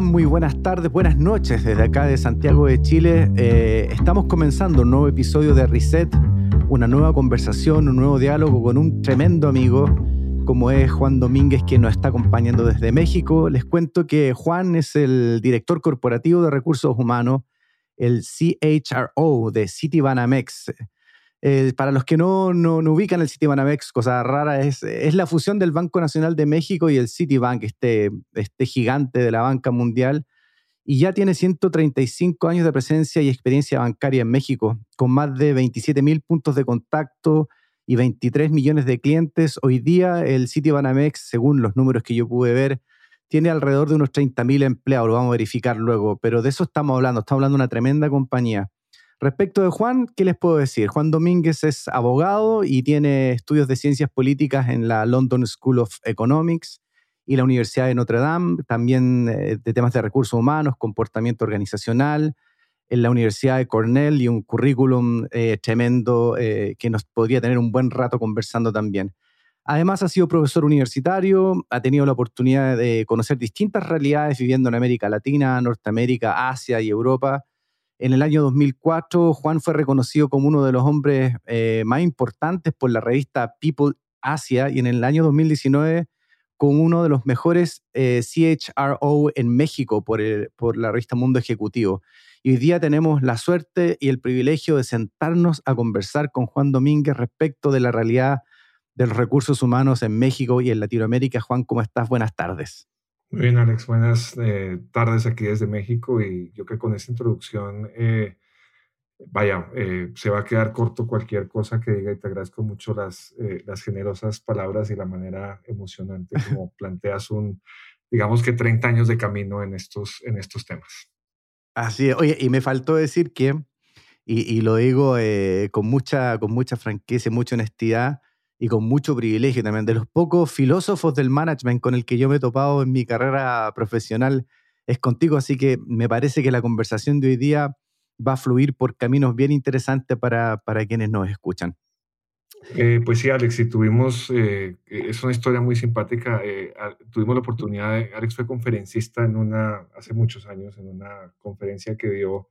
Muy buenas tardes, buenas noches desde acá de Santiago de Chile. Eh, estamos comenzando un nuevo episodio de Reset, una nueva conversación, un nuevo diálogo con un tremendo amigo como es Juan Domínguez, que nos está acompañando desde México. Les cuento que Juan es el director corporativo de recursos humanos, el CHRO de Citibanamex. Eh, para los que no, no, ubican el Citibanamex, cosa rara, es, es la fusión del Banco Nacional de México y el Citibank, este, este gigante de la banca mundial, y ya tiene 135 años de presencia y experiencia bancaria en México, con más de 27 mil puntos de contacto y 23 millones de clientes. Hoy día el Citibanamex, según los números que yo pude ver, tiene alrededor de unos 30 mil empleados, lo vamos a verificar luego, pero de eso estamos hablando, estamos hablando de una tremenda compañía. Respecto de Juan, ¿qué les puedo decir? Juan Domínguez es abogado y tiene estudios de ciencias políticas en la London School of Economics y la Universidad de Notre Dame, también eh, de temas de recursos humanos, comportamiento organizacional, en la Universidad de Cornell y un currículum eh, tremendo eh, que nos podría tener un buen rato conversando también. Además ha sido profesor universitario, ha tenido la oportunidad de conocer distintas realidades viviendo en América Latina, Norteamérica, Asia y Europa en el año 2004, Juan fue reconocido como uno de los hombres eh, más importantes por la revista People Asia y en el año 2019 como uno de los mejores eh, CHRO en México por, por la revista Mundo Ejecutivo. Y hoy día tenemos la suerte y el privilegio de sentarnos a conversar con Juan Domínguez respecto de la realidad de los recursos humanos en México y en Latinoamérica. Juan, ¿cómo estás? Buenas tardes. Muy bien, Alex. Buenas eh, tardes aquí desde México y yo creo que con esta introducción, eh, vaya, eh, se va a quedar corto cualquier cosa que diga y te agradezco mucho las, las generosas palabras y la manera emocionante como planteas un, digamos que 30 años de camino en estos, en estos temas. Así es. Oye, y me faltó decir que, y, y lo digo con, mucha, con mucha franqueza y mucha honestidad, y con mucho privilegio también, de los pocos filósofos del management con el que yo me he topado en mi carrera profesional, es contigo, así que me parece que la conversación de hoy día va a fluir por caminos bien interesantes para, para quienes nos escuchan. Eh, pues sí, Alex, y tuvimos, eh, es una historia muy simpática, eh, tuvimos la oportunidad, de, Alex fue conferencista en una, hace muchos años, en una conferencia que dio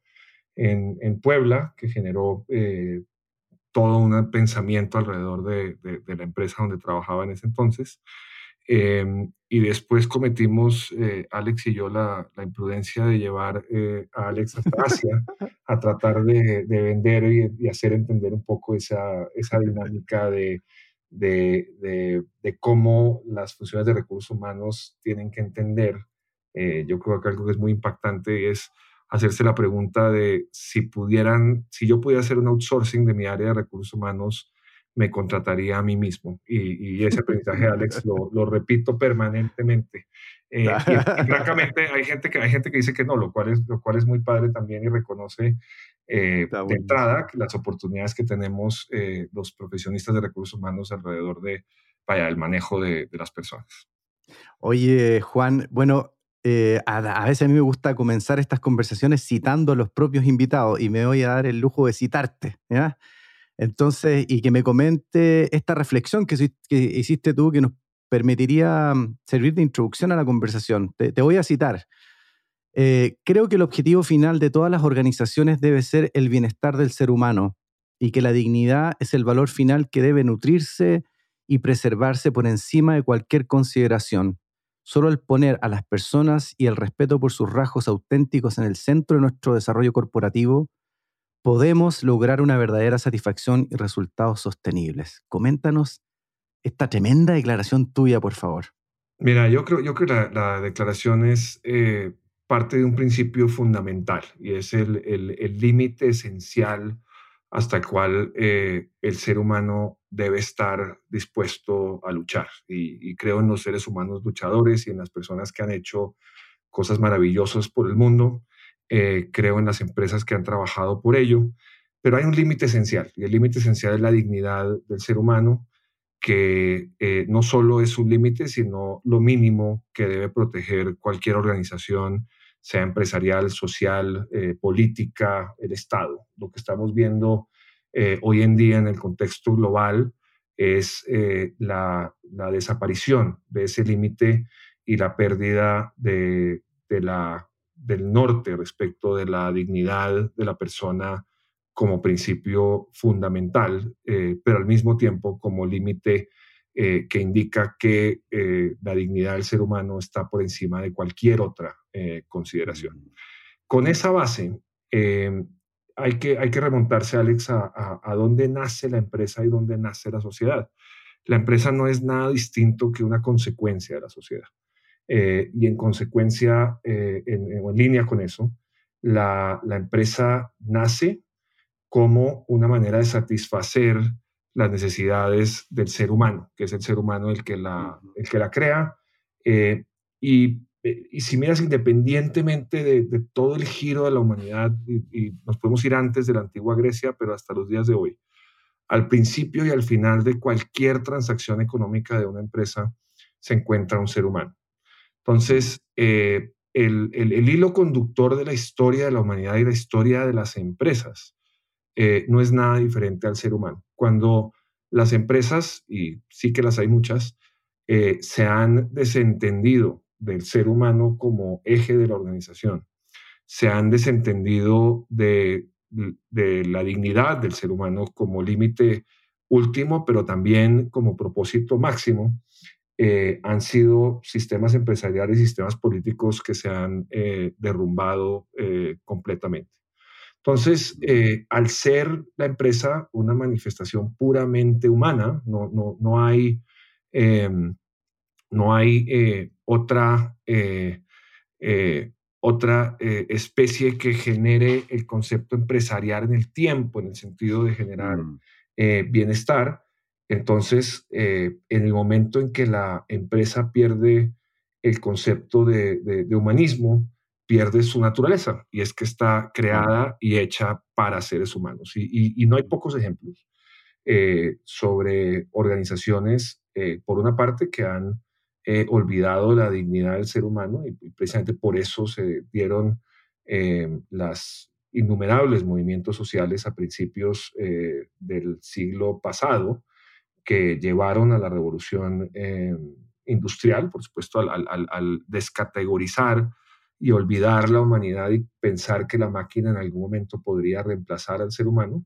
en, en Puebla, que generó todo un pensamiento alrededor de, la empresa donde trabajaba en ese entonces. Em, y después cometimos, eh, Alex y yo, la, imprudencia de llevar eh, a Alex a Asia a tratar de, vender y, hacer entender un poco esa, esa dinámica de, de, cómo las funciones de recursos humanos tienen que entender. Eh, yo creo que algo que es muy impactante es hacerse la pregunta de si pudieran, si yo pudiera hacer un outsourcing de mi área de recursos humanos, me contrataría a mí mismo. Y, ese aprendizaje, Alex, lo, repito permanentemente. Eh, y, francamente, hay gente, que, hay gente que dice que no, lo cual es, lo cual es muy padre también y reconoce eh, de entrada las oportunidades que tenemos eh, los profesionistas de recursos humanos alrededor de, vaya, el manejo de, de las personas. Oye, Juan, bueno, eh, a, veces a mí me gusta comenzar estas conversaciones citando a los propios invitados y me voy a dar el lujo de citarte. ¿ya? Entonces, y que me comente esta reflexión que, hiciste tú que nos permitiría mm, servir de introducción a la conversación. Te, voy a citar. Eh, creo que el objetivo final de todas las organizaciones debe ser el bienestar del ser humano y que la dignidad es el valor final que debe nutrirse y preservarse por encima de cualquier consideración. Solo el poner a las personas y el respeto por sus rasgos auténticos en el centro de nuestro desarrollo corporativo, podemos lograr una verdadera satisfacción y resultados sostenibles. Coméntanos esta tremenda declaración tuya, por favor. Mira, yo creo, yo creo que la, declaración es eh, parte de un principio fundamental y es el límite esencial hasta el cual eh, el ser humano debe estar dispuesto a luchar. Y, creo en los seres humanos luchadores y en las personas que han hecho cosas maravillosas por el mundo. Eh, creo en las empresas que han trabajado por ello. Pero hay un límite esencial, y el límite esencial es la dignidad del ser humano, que eh, no solo es un límite, sino lo mínimo que debe proteger cualquier organización sea empresarial, social, eh, política, el Estado. Lo que estamos viendo eh, hoy en día en el contexto global es eh, la, desaparición de ese límite y la pérdida de, de la, del norte respecto de la dignidad de la persona como principio fundamental, eh, pero al mismo tiempo como límite eh, que indica que eh, la dignidad del ser humano está por encima de cualquier otra consideración. Con esa base, hay, que, hay que remontarse, Alex, a, a, dónde nace la empresa y dónde nace la sociedad. La empresa no es nada distinto que una consecuencia de la sociedad. y en consecuencia, en, en, línea con eso, la, la empresa nace como una manera de satisfacer las necesidades del ser humano, que es el ser humano el que la, el que la crea. Eh, y, eh, y, si miras independientemente de, todo el giro de la humanidad, y, nos podemos ir antes de la antigua Grecia, pero hasta los días de hoy, al principio y al final de cualquier transacción económica de una empresa se encuentra un ser humano. Entonces, eh, el, el, hilo conductor de la historia de la humanidad y la historia de las empresas eh, no es nada diferente al ser humano. Cuando las empresas, y sí que las hay muchas, eh, se han desentendido del ser humano como eje de la organización, se han desentendido de, la dignidad del ser humano como límite último, pero también como propósito máximo, eh, han sido sistemas empresariales y sistemas políticos que se han derrumbado completamente. Entonces, eh, al ser la empresa una manifestación puramente humana, no, no, no hay, em, no hay eh, otra, eh, otra especie que genere el concepto empresarial en el tiempo, en el sentido de generar mm. bienestar. Entonces, en el momento en que la empresa pierde el concepto de, de humanismo, pierde su naturaleza y es que está creada y hecha para seres humanos. Y, no hay pocos ejemplos eh, sobre organizaciones, eh, por una parte, que han eh, olvidado la dignidad del ser humano y, precisamente por eso se dieron las innumerables movimientos sociales a principios del siglo pasado que llevaron a la revolución industrial, por supuesto, al descategorizar y olvidar la humanidad y pensar que la máquina en algún momento podría reemplazar al ser humano.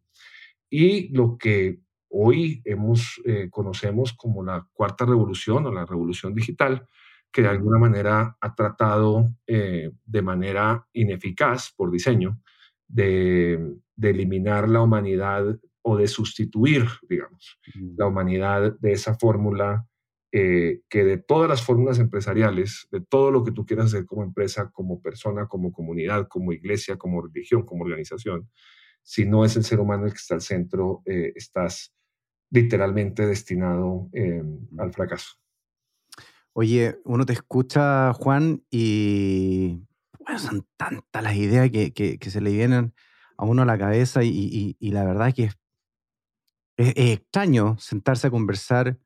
Y lo que hoy hemos, eh, conocemos como la cuarta revolución o la revolución digital, que de alguna manera ha tratado eh, de manera ineficaz por diseño de, de, eliminar la humanidad o de sustituir, digamos, la humanidad de esa fórmula eh, que de todas las fórmulas empresariales, de todo lo que tú quieras hacer como empresa, como persona, como comunidad, como iglesia, como religión, como organización, si no es el ser humano el que está al centro, eh, estás literalmente destinado eh, al fracaso. Oye, uno te escucha, Juan, y bueno, son tantas las ideas que, que, se le vienen a uno a la cabeza y, y, la verdad es que es, es, extraño sentarse a conversar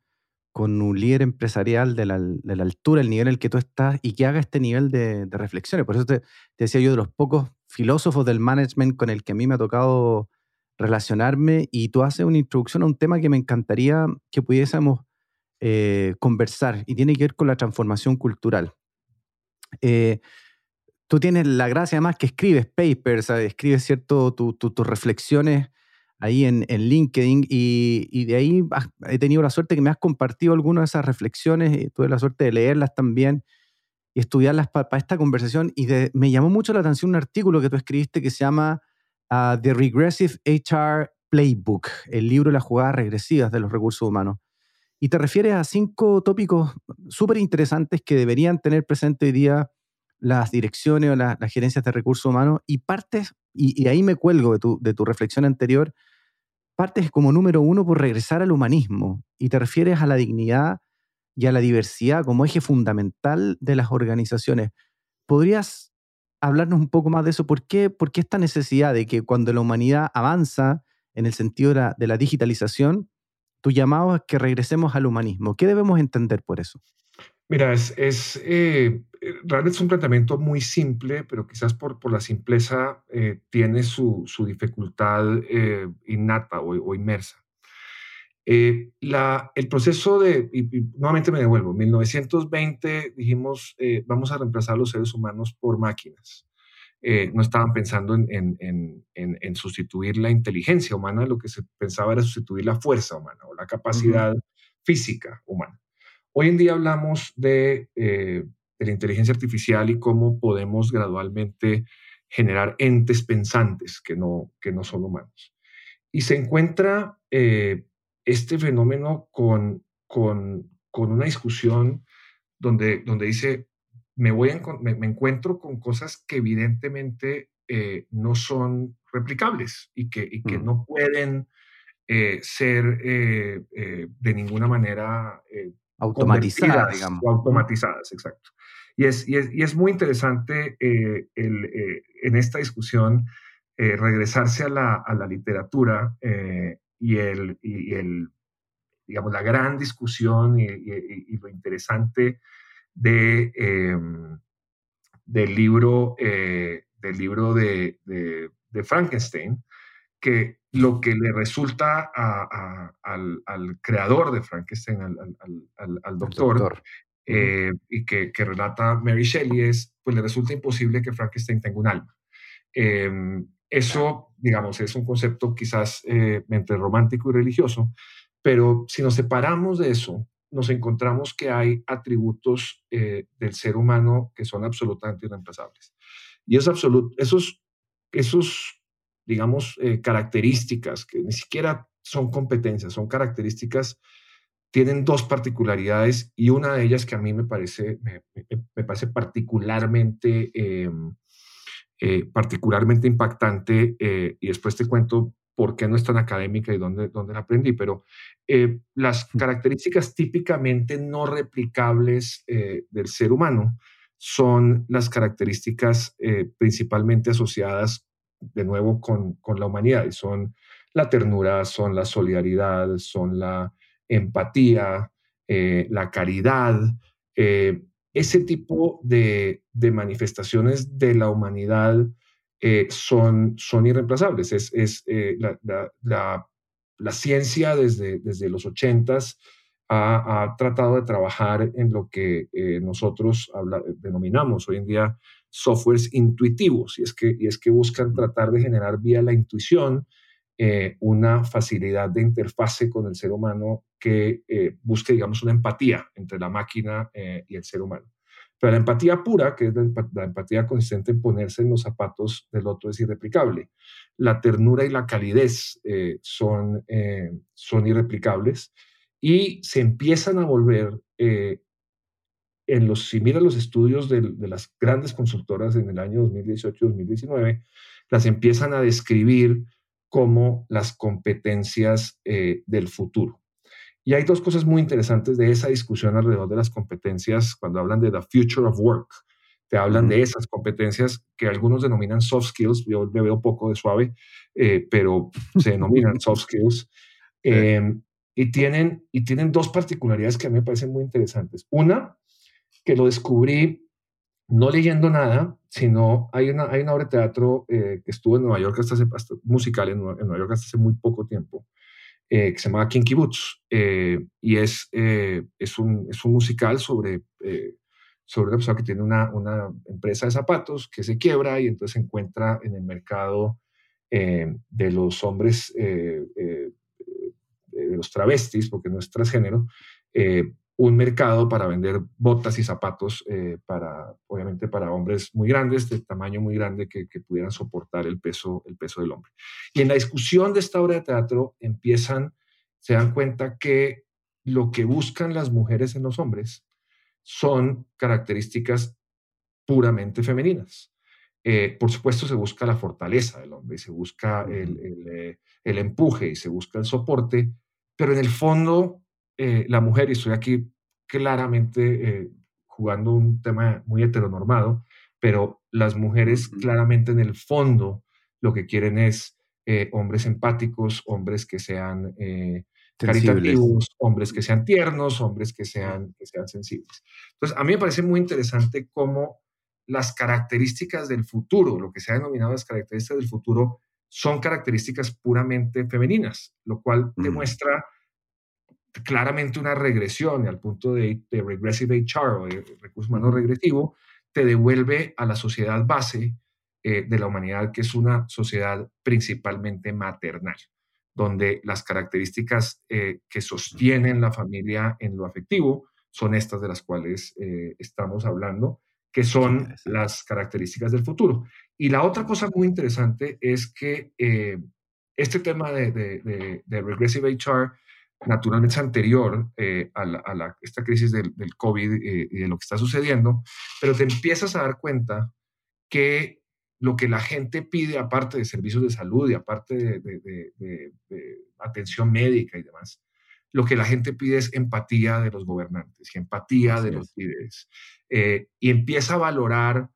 con un líder empresarial de la, de la, altura, el nivel en el que tú estás y que haga este nivel de, de reflexiones. Por eso te, decía yo de los pocos filósofos del management con el que a mí me ha tocado relacionarme y tú haces una introducción a un tema que me encantaría que pudiésemos eh, conversar y tiene que ver con la transformación cultural. Eh, tú tienes la gracia además que escribes papers, escribes cierto, tus reflexiones ahí en, LinkedIn y, de ahí he tenido la suerte que me has compartido algunas de esas reflexiones, y tuve la suerte de leerlas también y estudiarlas para esta conversación y me llamó mucho la atención un artículo que tú escribiste que se llama ah, The Regressive HR Playbook, el libro de las jugadas regresivas de los recursos humanos. Y te refieres a cinco tópicos súper interesantes que deberían tener presente hoy día las direcciones o las gerencias de recursos humanos y partes, y, ahí me cuelgo de tu, de tu reflexión anterior, partes como número uno por regresar al humanismo y te refieres a la dignidad y a la diversidad como eje fundamental de las organizaciones. ¿Podrías hablarnos un poco más de eso? ¿Por qué, por qué esta necesidad de que cuando la humanidad avanza en el sentido de la, digitalización, tu llamado es que regresemos al humanismo? ¿Qué debemos entender por eso? Mira, es, es eh, realmente es un planteamiento muy simple, pero quizás por, por la simpleza eh, tiene su, su dificultad eh, innata o, inmersa. Eh, la, el proceso de, y, nuevamente me devuelvo, 1920 dijimos, eh, vamos a reemplazar los seres humanos por máquinas. Eh, no estaban pensando en, en, en, en, sustituir la inteligencia humana, lo que se pensaba era sustituir la fuerza humana o la capacidad física humana. Hoy en día hablamos de, de, la inteligencia artificial y cómo podemos gradualmente generar entes pensantes que no, que no son humanos. Y se encuentra este fenómeno con, con, con una discusión donde, donde dice, me, voy me, encuentro con cosas que evidentemente eh, no son replicables y que, y que mm. no pueden eh, ser eh, de ninguna manera automatizadas, digamos. automatizadas, exacto. Y es, y es, y es muy interesante el, en esta discusión regresarse a la, a la literatura y el, y el, digamos, la gran discusión y, lo interesante de, em, del libro, eh, del libro de, de, Frankenstein, que lo que le resulta al, al, creador de Frankenstein, al, al doctor, eh, y que, que, relata Mary Shelley, es, pues le resulta imposible que Frankenstein tenga un alma. Eso, digamos, es un concepto quizás eh, entre romántico y religioso, pero si nos separamos de eso, nos encontramos que hay atributos eh, del ser humano que son absolutamente irreemplazables. Y es absoluto, esos, esos, digamos, eh, características que ni siquiera son competencias, son características, tienen dos particularidades y una de ellas que a mí me parece, me parece particularmente em, eh, particularmente impactante eh, y después te cuento por qué no es tan académica y dónde, dónde la aprendí, pero eh, las características típicamente no replicables del ser humano son las características principalmente asociadas de nuevo con, con la humanidad y son la ternura, son la solidaridad, son la empatía, la caridad, ese tipo de, manifestaciones de la humanidad eh, son, son irreemplazables. Es, es eh, la, ciencia desde, desde los ochentas ha, tratado de trabajar en lo que eh, nosotros denominamos hoy en día softwares intuitivos, y es, que, y es que buscan tratar de generar vía la intuición eh, una facilidad de interfase con el ser humano que eh, busque, digamos, una empatía entre la máquina eh, y el ser humano. Pero la empatía pura, que es la, empatía consistente en ponerse en los zapatos del otro, es irreplicable. La ternura y la calidez son, son irreplicables y se empiezan a volver en los, si miras los estudios de, de, las grandes consultoras en el año 2018-2019, las empiezan a describir como las competencias eh, del futuro. Y hay dos cosas muy interesantes de esa discusión alrededor de las competencias cuando hablan de the future of work. Te hablan de esas competencias que algunos denominan soft skills, yo le veo poco de suave, eh, pero se denominan soft skills. Em, y, tienen, y tienen dos particularidades que a mí me parecen muy interesantes. Una, que lo descubrí no leyendo nada, sino hay una, hay una obra de teatro eh, que estuvo en Nueva York hasta hace, musical en, Nueva York hasta hace muy poco tiempo, eh, que se llama Kinky Boots, eh, y es, es, un, es un musical sobre, sobre una persona que tiene una, una empresa de zapatos que se quiebra y entonces se encuentra en el mercado de los hombres, de los travestis, porque no es transgénero, un mercado para vender botas y zapatos eh, para, obviamente, para hombres muy grandes, de tamaño muy grande, que, pudieran soportar el peso, el peso del hombre. Y en la discusión de esta obra de teatro empiezan, se dan cuenta que lo que buscan las mujeres en los hombres son características puramente femeninas. Eh, por supuesto, se busca la fortaleza del hombre, se busca el, el, eh, el empuje y se busca el soporte, pero en el fondo eh, la mujer, y estoy aquí claramente eh, jugando un tema muy heteronormado, pero las mujeres claramente en el fondo lo que quieren es eh, hombres empáticos, hombres que sean caritativos, hombres que sean tiernos, hombres que sean, que sean sensibles. Entonces, a mí me parece muy interesante cómo las características del futuro, lo que se ha denominado las características del futuro, son características puramente femeninas, lo cual demuestra claramente una regresión al punto de, regressive HR o de recurso humano regresivo, te devuelve a la sociedad base eh, de la humanidad, que es una sociedad principalmente maternal, donde las características eh, que sostienen la familia en lo afectivo son estas de las cuales eh, estamos hablando, que son las características del futuro. Y la otra cosa muy interesante es que este tema de, de, regressive HR naturalmente es anterior a, la, esta crisis del, del COVID y de lo que está sucediendo, pero te empiezas a dar cuenta que lo que la gente pide, aparte de servicios de salud y aparte de, atención médica y demás, lo que la gente pide es empatía de los gobernantes y empatía de los líderes. Eh, y empieza a valorar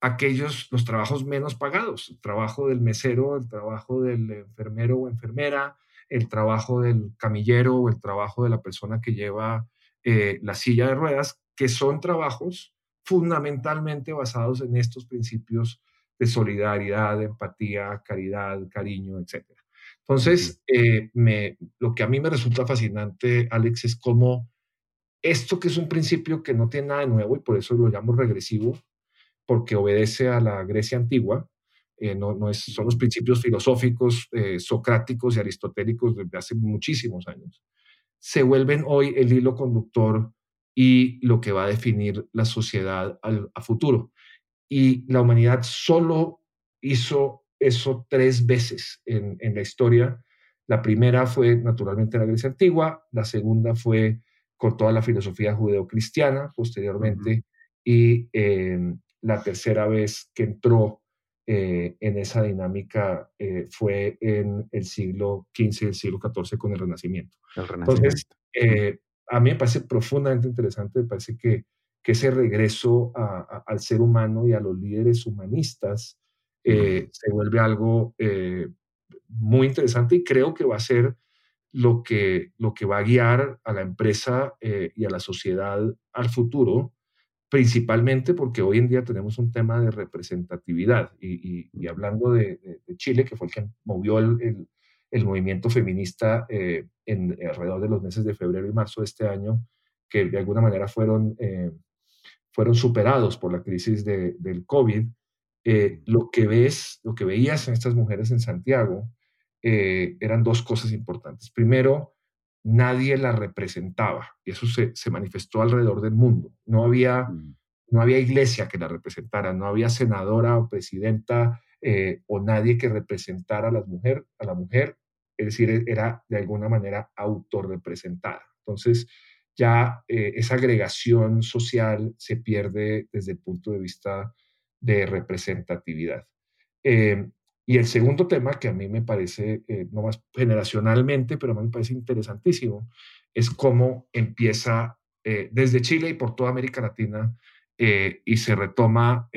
aquellos, los trabajos menos pagados, el trabajo del mesero, el trabajo del enfermero o enfermera, el trabajo del camillero o el trabajo de la persona que lleva eh, la silla de ruedas, que son trabajos fundamentalmente basados en estos principios de solidaridad, empatía, caridad, cariño, etc. Entonces, eh, me, lo que a mí me resulta fascinante, Alex, es cómo esto que es un principio que no tiene nada de nuevo y por eso lo llamo regresivo, porque obedece a la Grecia antigua, eh, no, no es, son los principios filosóficos eh, socráticos y aristotélicos desde hace muchísimos años, se vuelven hoy el hilo conductor y lo que va a definir la sociedad al, a futuro. Y la humanidad solo hizo eso tres veces en, la historia. La primera fue naturalmente la Grecia antigua, la segunda fue con toda la filosofía judeocristiana posteriormente y em, la tercera vez que entró eh, en esa dinámica eh, fue en el siglo XV y el siglo XIV con el Renacimiento. El Renacimiento. Entonces, eh, a mí me parece profundamente interesante, me parece que que ese regreso al ser humano y a los líderes humanistas se vuelve algo muy interesante y creo que va a ser lo que, lo que va a guiar a la empresa eh, y a la sociedad al futuro, principalmente porque hoy en día tenemos un tema de representatividad y, hablando de, Chile, que fue el que movió el, el, movimiento feminista en, alrededor de los meses de febrero y marzo de este año, que de alguna manera fueron fueron superados por la crisis del COVID, eh, lo que ves, lo que veías en estas mujeres en Santiago eh, eran dos cosas importantes. Primero, nadie la representaba y eso se, manifestó alrededor del mundo. No había, mm. no había iglesia que la representara, no había senadora o presidenta eh, o nadie que representara a, las mujer, a la mujer, es decir, era de alguna manera autorrepresentada. Entonces, ya eh, esa agregación social se pierde desde el punto de vista de representatividad. Em, y el segundo tema que a mí me parece, eh, no más generacionalmente, pero a mí me parece interesantísimo, es cómo empieza eh, desde Chile y por toda América Latina y se retoma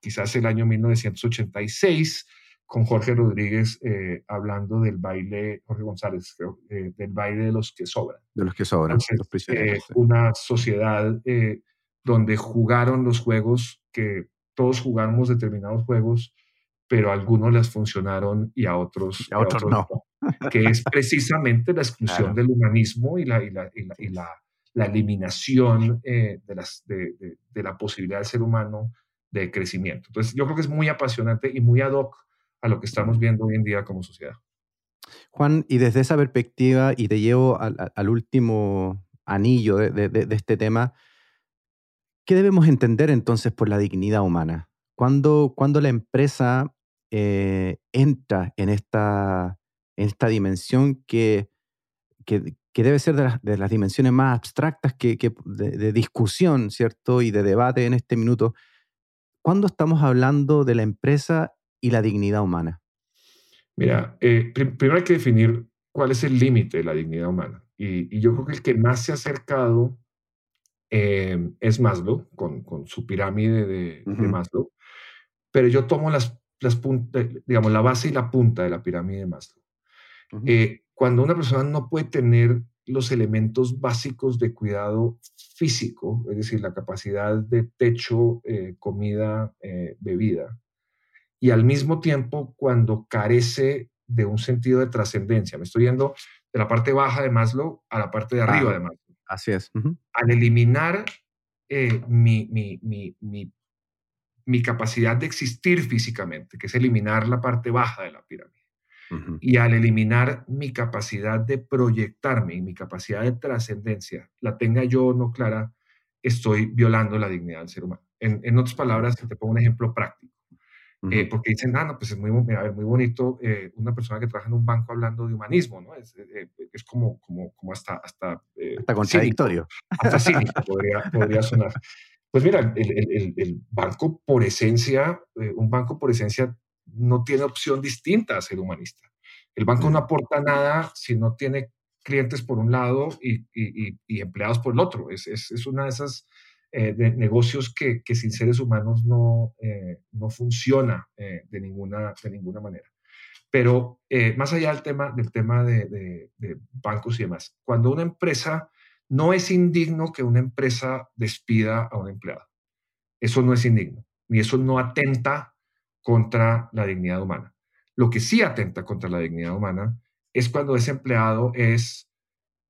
quizás el año 1986 con Jorge Rodríguez eh, hablando del baile, Jorge González, creo, eh, del baile de los que sobran. De los que sobran, los prisioneros. Eh, una sociedad donde jugaron los juegos, que todos jugamos determinados juegos, pero algunos les funcionaron y a otros, a otros, no. Que es precisamente la exclusión del humanismo y la, y la, y la, la, eliminación de, las, de, de la posibilidad del ser humano de crecimiento. Entonces, yo creo que es muy apasionante y muy ad hoc a lo que estamos viendo hoy en día como sociedad. Juan, y desde esa perspectiva, y te llevo al, último anillo de, este tema, ¿qué debemos entender entonces por la dignidad humana? ¿Cuándo, cuando la empresa eh, entra en esta, en esta dimensión que, que, debe ser de las, dimensiones más abstractas que, de, discusión, ¿cierto? Y de debate en este minuto. ¿Cuándo estamos hablando de la empresa y la dignidad humana? Mira, eh, primero hay que definir cuál es el límite de la dignidad humana. Y, yo creo que el que más se ha acercado eh, es Maslow, con, con, su pirámide de, Maslow. Pero yo tomo las, las puntas, digamos, la base y la punta de la pirámide de Maslow. Eh, cuando una persona no puede tener los elementos básicos de cuidado físico, es decir, la capacidad de techo, comida, bebida, y al mismo tiempo cuando carece de un sentido de trascendencia. Me estoy yendo de la parte baja de Maslow a la parte de arriba de Maslow. Así es. Al eliminar eh, mi, mi, mi, mi, capacidad de existir físicamente, que es eliminar la parte baja de la pirámide, y al eliminar mi capacidad de proyectarme y mi capacidad de trascendencia, la tenga yo no clara, estoy violando la dignidad del ser humano. En, en otras palabras, te pongo un ejemplo práctico. Eh, porque dicen, ah, no, pues es muy, muy bonito eh, una persona que trabaja en un banco hablando de humanismo, ¿no? Es, eh, es como, como, como hasta... Hasta, hasta contradictorio. hasta cínico podría, podría sonar. Pues mira, el, el, el, banco por esencia, un banco por esencia no tiene opción distinta a ser humanista. El banco no aporta nada si no tiene clientes por un lado y, y, y empleados por el otro. Es, es, es una de esas eh, de negocios que, que, sin seres humanos no, eh, no funciona eh, de, ninguna, de ninguna manera. Pero más allá del tema, del tema de, de, bancos y demás, cuando una empresa, no es indigno que una empresa despida a un empleado. Eso no es indigno, ni eso no atenta contra la dignidad humana. Lo que sí atenta contra la dignidad humana es cuando ese empleado es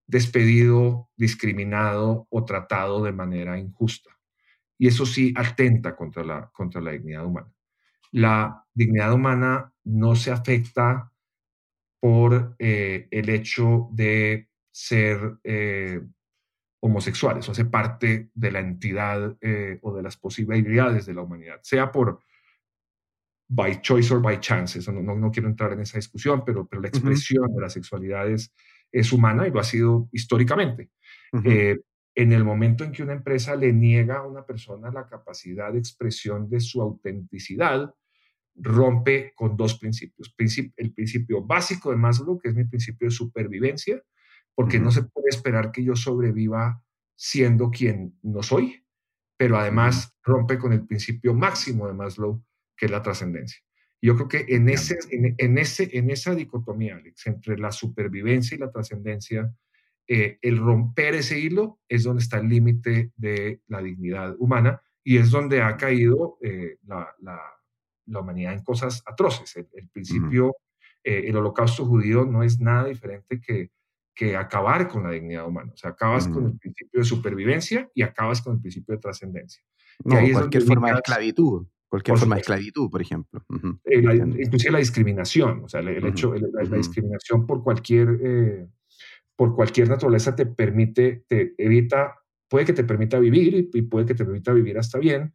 despedido, discriminado o tratado de manera injusta. Y eso sí atenta contra la, contra la dignidad humana. La dignidad humana no se afecta por eh, el hecho de ser eh, homosexuales, o hace parte de la entidad eh, o de las posibilidades de la humanidad, sea por by choice or by chance, eso no, no, quiero entrar en esa discusión, pero, pero la expresión de la sexualidad es, es humana y lo ha sido históricamente. Eh, en el momento en que una empresa le niega a una persona la capacidad de expresión de su autenticidad, rompe con dos principios. el principio básico de Maslow, que es mi principio de supervivencia, porque no se puede esperar que yo sobreviva siendo quien no soy, pero además rompe con el principio máximo de Maslow, que es la trascendencia. Yo creo que en, ese, en, ese, en esa dicotomía, Alex, entre la supervivencia y la trascendencia, eh, el romper ese hilo es donde está el límite de la dignidad humana y es donde ha caído eh, la, la, la, humanidad en cosas atroces. El, principio, eh, el holocausto judío no es nada diferente que, que acabar con la dignidad humana. O sea, acabas con el principio de supervivencia y acabas con el principio de trascendencia. No, cualquier forma de esclavitud. Cualquier forma de esclavitud, por ejemplo. Eh, inclusive la discriminación, o sea, el, hecho, la, discriminación por cualquier, eh, por cualquier naturaleza te permite, te evita, puede que te permita vivir y, puede que te permita vivir hasta bien,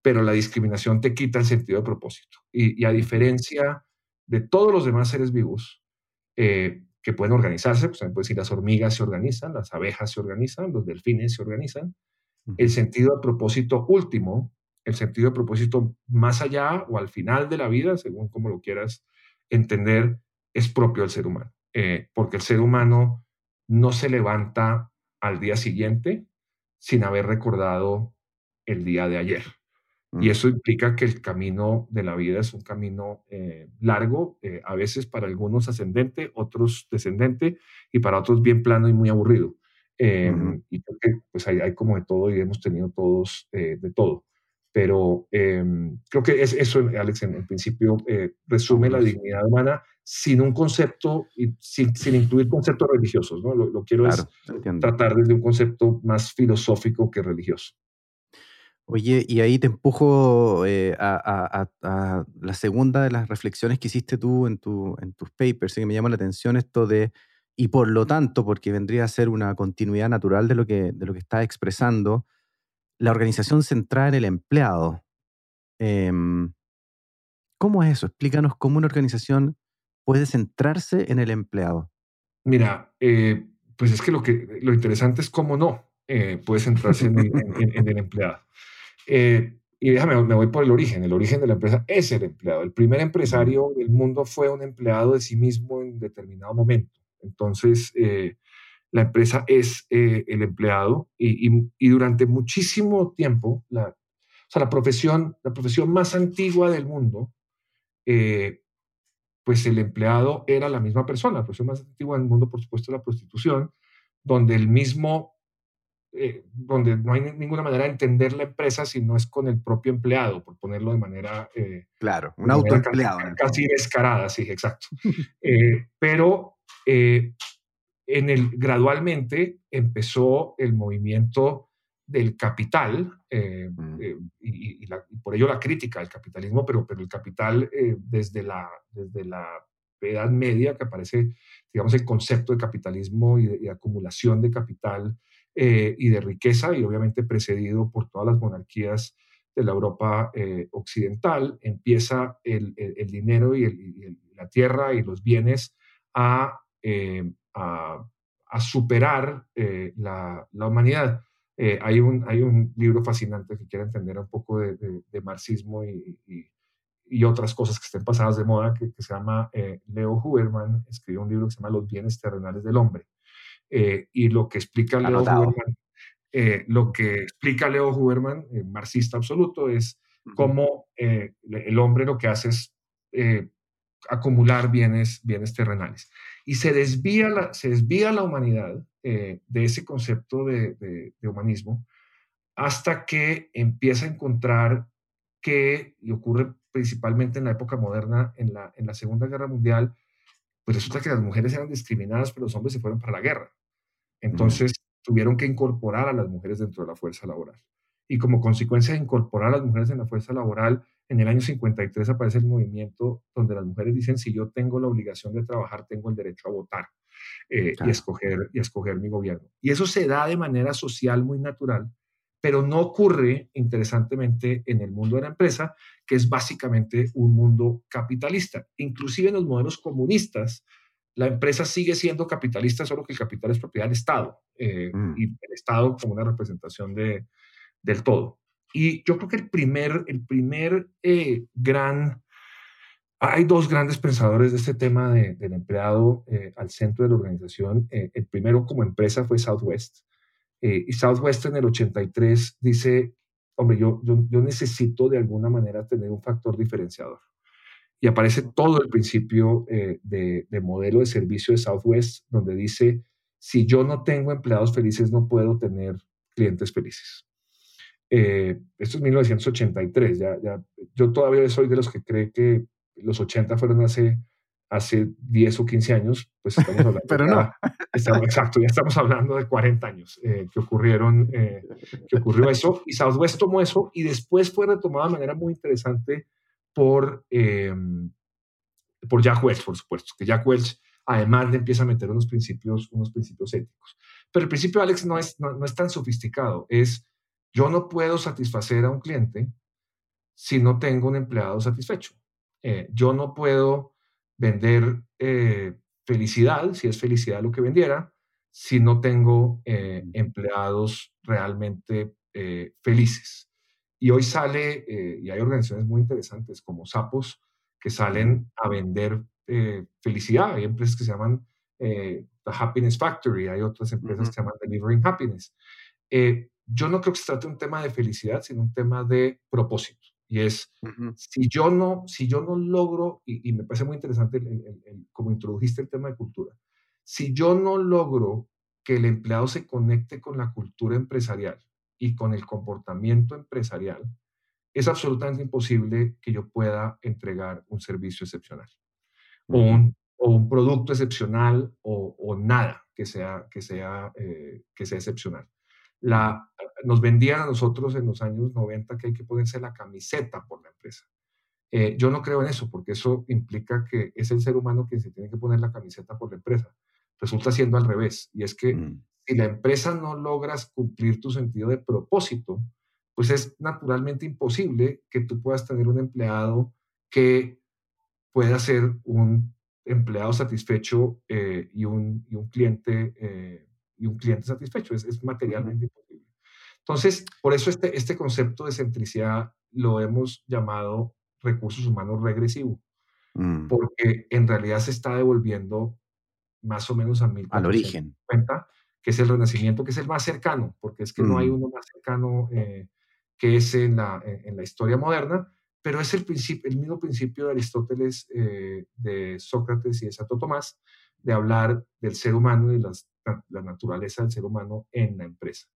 pero la discriminación te quita el sentido de propósito. Y, a diferencia de todos los demás seres vivos eh, que pueden organizarse, pues puedes decir las hormigas se organizan, las abejas se organizan, los delfines se organizan, el sentido de propósito último el sentido de propósito más allá o al final de la vida, según como lo quieras entender, es propio del ser humano. Eh, porque el ser humano no se levanta al día siguiente sin haber recordado el día de ayer. Y eso implica que el camino de la vida es un camino eh, largo, eh, a veces para algunos ascendente, otros descendente y para otros bien plano y muy aburrido. Y creo que pues hay, hay, como de todo y hemos tenido todos de todo pero em, creo que es eso, Alex, en, el principio eh, resume la dignidad humana sin un concepto, sin, sin incluir conceptos religiosos, ¿no? Lo, quiero es tratar desde un concepto más filosófico que religioso. Oye, y ahí te empujo eh, a, la segunda de las reflexiones que hiciste tú en, tu, en tus papers, que me llama la atención esto de, y por lo tanto, porque vendría a ser una continuidad natural de lo que, de estás expresando, la organización centrada en el empleado. Em, ¿Cómo es eso? Explícanos cómo una organización puede centrarse en el empleado. Mira, eh, pues es que lo, que lo interesante es cómo no eh, puede centrarse en, el empleado. Eh, y déjame, me voy por el origen. El origen de la empresa es el empleado. El primer empresario del mundo fue un empleado de sí mismo en determinado momento. Entonces, la empresa es eh, el empleado y, durante muchísimo tiempo, la, o sea, la, profesión, la profesión más antigua del mundo, eh, pues el empleado era la misma persona. La profesión más antigua del mundo, por supuesto, es la prostitución, donde el mismo, eh, donde no hay ninguna manera de entender la empresa si no es con el propio empleado, por ponerlo de manera... claro, un autoempleado. Casi, casi, descarada, sí, exacto. pero en el, gradualmente empezó el movimiento del capital, eh, mm. eh, y, por ello la crítica al capitalismo, pero, pero el capital eh, desde, la, desde la Edad Media, que aparece, digamos, el concepto de capitalismo y de, acumulación de capital y de riqueza, y obviamente precedido por todas las monarquías de la Europa occidental, empieza el, el, dinero y, la tierra y los bienes a, a, a superar la, la humanidad. Eh, hay, un, hay un libro fascinante que quiere entender un poco de, de, marxismo y, y, otras cosas que estén pasadas de moda, que, se llama eh, Leo Huberman, escribió un libro que se llama Los bienes terrenales del hombre. Eh, y lo que explica Leo Huberman, lo que explica Leo Huberman, marxista absoluto, es cómo el hombre lo que hace es acumular bienes, bienes terrenales. Y se desvía la, se desvía la humanidad eh, de ese concepto de, humanismo hasta que empieza a encontrar que, y ocurre principalmente en la época moderna, en la, en la Segunda Guerra Mundial, pues resulta que las mujeres eran discriminadas, pero los hombres se fueron para la guerra. Entonces tuvieron que incorporar a las mujeres dentro de la fuerza laboral. Y como consecuencia de incorporar a las mujeres en la fuerza laboral, en el año 53 aparece el movimiento donde las mujeres dicen, si yo tengo la obligación de trabajar, tengo el derecho a votar. Eh, y, escoger, y escoger mi gobierno. Y eso se da de manera social muy natural, pero no ocurre, interesantemente, en el mundo de la empresa, que es básicamente un mundo capitalista. Inclusive en los modelos comunistas, la empresa sigue siendo capitalista, solo que el capital es propiedad del Estado, eh, mm. y el Estado como una representación de, del todo. Y yo creo que el primer, el primer eh, gran hay dos grandes pensadores de este tema del empleado eh, al centro de la organización. El primero como empresa fue Southwest. Eh, y Southwest en el 83 dice, hombre, yo, yo, necesito de alguna manera tener un factor diferenciador. Y aparece todo el principio de, de, modelo de servicio de Southwest, donde dice, si yo no tengo empleados felices, no puedo tener clientes felices. esto es 1983, ya, ya, yo todavía soy de los que cree que los 80 fueron hace, hace 10 o 15 años, pues estamos hablando. Pero no. exacto, ya estamos hablando de 40 años eh, que ocurrieron, eh, que ocurrió eso. Y Southwest tomó eso y después fue retomado de manera muy interesante por, eh, por Jack Welch, por supuesto, que Jack Welch además le empieza a meter unos principios, unos principios éticos. Pero el principio, Alex, no es, no es tan sofisticado. Es, yo no puedo satisfacer a un cliente si no tengo un empleado satisfecho. Eh, yo no puedo vender eh, felicidad, si es felicidad lo que vendiera, si no tengo eh, empleados realmente felices. Y hoy sale, y hay organizaciones muy interesantes como Sapos, que salen a vender felicidad. Hay empresas que se llaman The Happiness Factory, hay otras empresas que se llaman Delivering Happiness. yo no creo que se trate de un tema de felicidad, sino un tema de propósito. Y es, si, yo no, si yo no logro, y, me parece muy interesante como introdujiste el tema de cultura, si yo no logro que el empleado se conecte con la cultura empresarial y con el comportamiento empresarial, es absolutamente imposible que yo pueda entregar un servicio excepcional o, un, o, un, producto excepcional o, o, nada que sea, que sea, eh, que sea excepcional. La, nos vendían a nosotros en los años 90 que hay que ponerse la camiseta por la empresa. Eh, yo no creo en eso, porque eso implica que es el ser humano quien se tiene que poner la camiseta por la empresa. Resulta siendo al revés, y es que mm. si la empresa no logras cumplir tu sentido de propósito, pues es naturalmente imposible que tú puedas tener un empleado que pueda ser un empleado satisfecho eh, y, un, y, un, cliente eh, y un cliente satisfecho. Es, es materialmente imposible. Entonces, por eso este, este concepto de centricidad lo hemos llamado recursos humanos regresivo, mm. porque en realidad se está devolviendo más o menos a mil al origen cuenta que es el renacimiento que es el más cercano porque es que no hay mm. uno más cercano eh, que ese en la, en la historia moderna pero es el, principio, el mismo principio de Aristóteles, eh, de Sócrates y de Santo Tomás, de hablar del ser humano y las la naturaleza del ser humano en la empresa.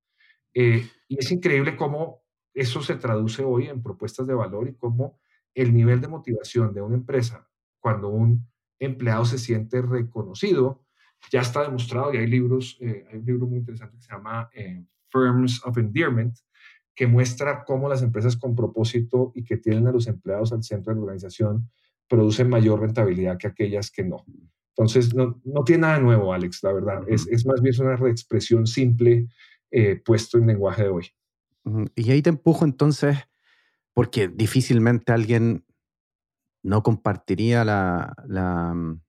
Eh, y es increíble cómo eso se traduce hoy en propuestas de valor y cómo el nivel de motivación de una empresa cuando un empleado se siente reconocido ya está demostrado y hay libros, eh, hay un libro muy interesante que se llama eh, Firms of Endearment, que muestra cómo las empresas con propósito y que tienen a los empleados al centro de la organización producen mayor rentabilidad que aquellas que no. Entonces, no, no tiene nada nuevo, Alex, la verdad. es, es, más bien una reexpresión simple eh, puesto en lenguaje de hoy. Y ahí te empujo entonces, porque difícilmente alguien no compartiría la, la, mm,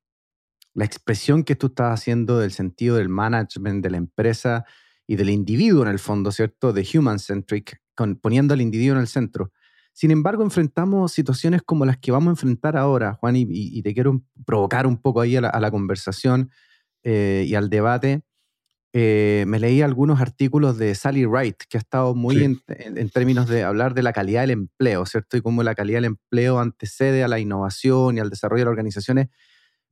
la expresión que tú estás haciendo del sentido del management de la empresa y del individuo en el fondo, ¿cierto? De human-centric, poniendo al individuo en el centro. Sin embargo, enfrentamos situaciones como las que vamos a enfrentar ahora, Juan, y, te quiero provocar un poco ahí a la, conversación eh, y al debate. Eh, me leí algunos artículos de Sally Wright, que ha estado muy en, en, términos de hablar de la calidad del empleo, ¿cierto? Y cómo la calidad del empleo antecede a la innovación y al desarrollo de las organizaciones.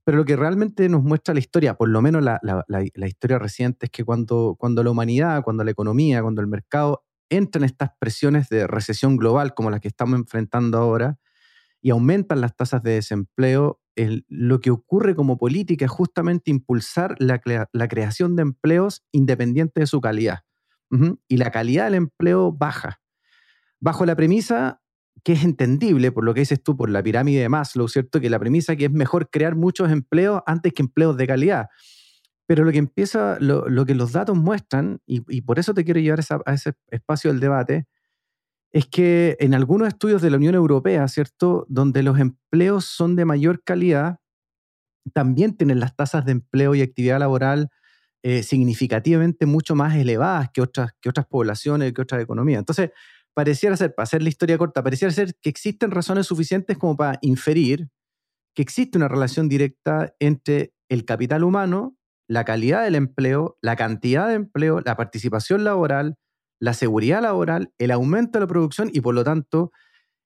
Pero lo que realmente nos muestra la historia, por lo menos la, historia reciente, es que cuando, cuando la humanidad, cuando la economía, cuando el mercado entran estas presiones de recesión global como las que estamos enfrentando ahora y aumentan las tasas de desempleo, lo que ocurre como política es justamente impulsar la, creación de empleos independiente de su calidad. Y la calidad del empleo baja. Bajo la premisa que es entendible por lo que dices tú, por la pirámide de Maslow, ¿cierto? Que la premisa que es mejor crear muchos empleos antes que empleos de calidad. Pero lo que empieza, lo, que los datos muestran, y, por eso te quiero llevar a ese espacio del debate, es que en algunos estudios de la Unión Europea, ¿cierto? Donde los empleos son de mayor calidad, también tienen las tasas de empleo y actividad laboral eh, significativamente mucho más elevadas que otras, que otras poblaciones, que otras economías. Entonces, pareciera ser, para hacer la historia corta, pareciera ser que existen razones suficientes como para inferir que existe una relación directa entre el capital humano, la calidad del empleo, la cantidad de empleo, la participación laboral, la seguridad laboral, el aumento de la producción y por lo tanto